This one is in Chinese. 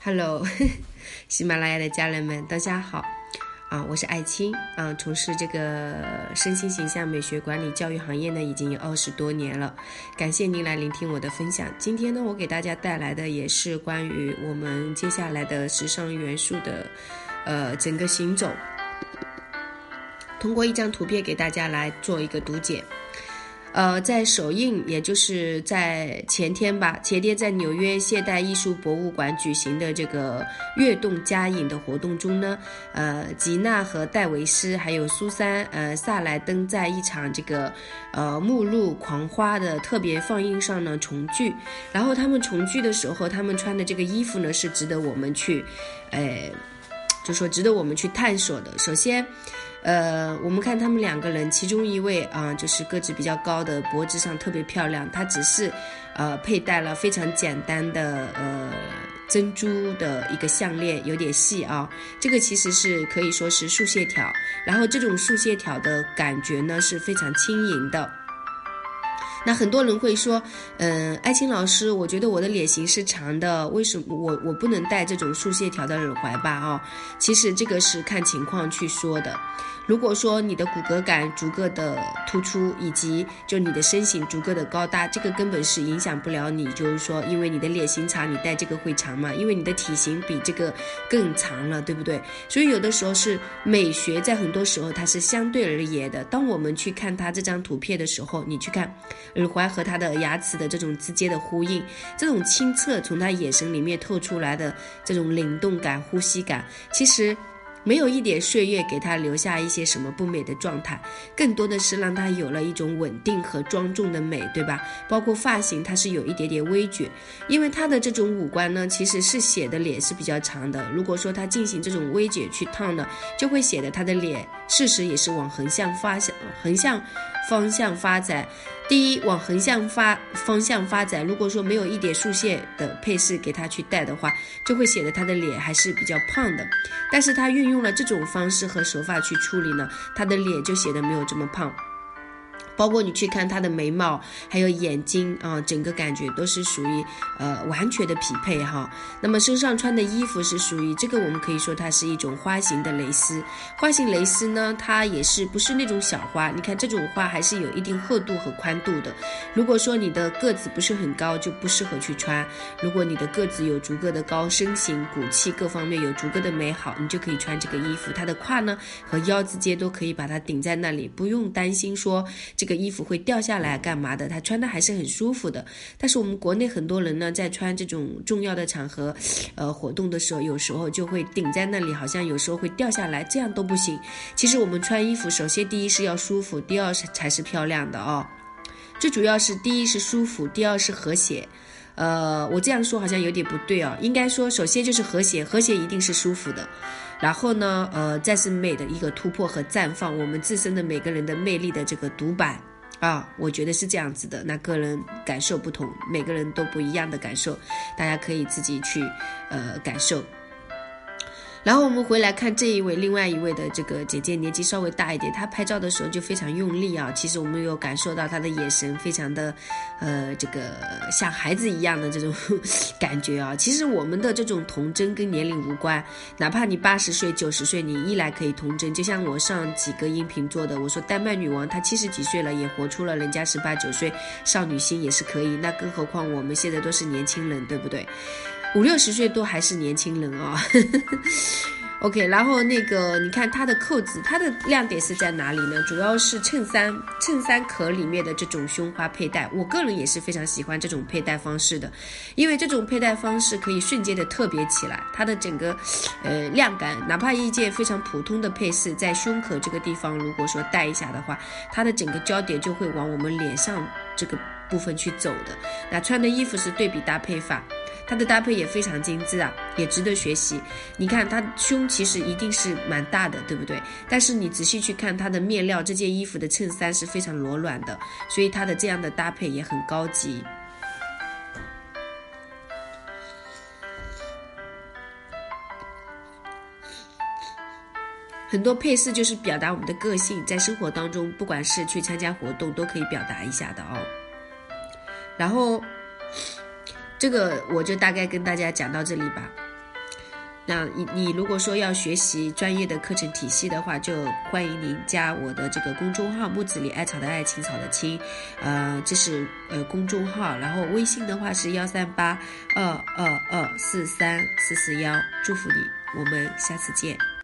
Hello，喜马拉雅的家人们，大家好啊！我是艾青啊，从事这个身心形象美学管理教育行业呢，已经有二十多年了。感谢您来聆听我的分享。今天呢，我给大家带来的也是关于我们接下来的时尚元素的呃整个行走，通过一张图片给大家来做一个读解。呃，在首映，也就是在前天吧，前天在纽约现代艺术博物馆举行的这个“跃动佳影”的活动中呢，呃，吉娜和戴维斯还有苏珊、呃萨莱登在一场这个呃目录狂花的特别放映上呢重聚。然后他们重聚的时候，他们穿的这个衣服呢是值得我们去，呃，就说值得我们去探索的。首先。呃，我们看他们两个人，其中一位啊，就是个子比较高的，脖子上特别漂亮。她只是，呃，佩戴了非常简单的呃珍珠的一个项链，有点细啊。这个其实是可以说是竖线条，然后这种竖线条的感觉呢是非常轻盈的。那很多人会说，嗯，艾青老师，我觉得我的脸型是长的，为什么我我不能戴这种束线条的耳环吧？哦，其实这个是看情况去说的。如果说你的骨骼感足够的突出，以及就你的身形足够的高大，这个根本是影响不了你。就是说，因为你的脸型长，你戴这个会长嘛？因为你的体型比这个更长了，对不对？所以有的时候是美学，在很多时候它是相对而言的。当我们去看他这张图片的时候，你去看耳环和他的牙齿的这种之间的呼应，这种清澈从他眼神里面透出来的这种灵动感、呼吸感，其实。没有一点岁月给他留下一些什么不美的状态，更多的是让他有了一种稳定和庄重的美，对吧？包括发型，它是有一点点微卷，因为他的这种五官呢，其实是显得脸是比较长的。如果说他进行这种微卷去烫呢，就会显得他的脸事实也是往横向发向横向方向发展。第一，往横向发方向发展。如果说没有一点竖线的配饰给他去戴的话，就会显得他的脸还是比较胖的。但是他运用了这种方式和手法去处理呢，他的脸就显得没有这么胖。包括你去看他的眉毛，还有眼睛啊，整个感觉都是属于呃完全的匹配哈。那么身上穿的衣服是属于这个，我们可以说它是一种花型的蕾丝。花型蕾丝呢，它也是不是那种小花？你看这种花还是有一定厚度和宽度的。如果说你的个子不是很高，就不适合去穿。如果你的个子有足够的高，身形骨气各方面有足够的美好，你就可以穿这个衣服。它的胯呢和腰之间都可以把它顶在那里，不用担心说这。个衣服会掉下来干嘛的？他穿的还是很舒服的。但是我们国内很多人呢，在穿这种重要的场合，呃，活动的时候，有时候就会顶在那里，好像有时候会掉下来，这样都不行。其实我们穿衣服，首先第一是要舒服，第二是才是漂亮的哦。最主要是第一是舒服，第二是和谐。呃，我这样说好像有点不对哦，应该说首先就是和谐，和谐一定是舒服的。然后呢，呃，再是美的一个突破和绽放，我们自身的每个人的魅力的这个独白啊，我觉得是这样子的。那个人感受不同，每个人都不一样的感受，大家可以自己去呃感受。然后我们回来看这一位，另外一位的这个姐姐年纪稍微大一点，她拍照的时候就非常用力啊。其实我们有感受到她的眼神非常的，呃，这个像孩子一样的这种感觉啊。其实我们的这种童真跟年龄无关，哪怕你八十岁、九十岁，你依然可以童真。就像我上几个音频做的，我说丹麦女王她七十几岁了，也活出了人家十八九岁少女心也是可以。那更何况我们现在都是年轻人，对不对？五六十岁都还是年轻人啊，OK，然后那个你看它的扣子，它的亮点是在哪里呢？主要是衬衫衬衫壳里面的这种胸花佩戴，我个人也是非常喜欢这种佩戴方式的，因为这种佩戴方式可以瞬间的特别起来，它的整个呃亮感，哪怕一件非常普通的配饰在胸口这个地方，如果说戴一下的话，它的整个焦点就会往我们脸上这个部分去走的。那穿的衣服是对比搭配法。它的搭配也非常精致啊，也值得学习。你看，它胸其实一定是蛮大的，对不对？但是你仔细去看它的面料，这件衣服的衬衫是非常柔软的，所以它的这样的搭配也很高级。很多配饰就是表达我们的个性，在生活当中，不管是去参加活动，都可以表达一下的哦。然后。这个我就大概跟大家讲到这里吧。那你你如果说要学习专业的课程体系的话，就欢迎您加我的这个公众号“木子里艾草的艾青草的青”，呃，这是呃公众号，然后微信的话是幺三八二二二四三四四幺，祝福你，我们下次见。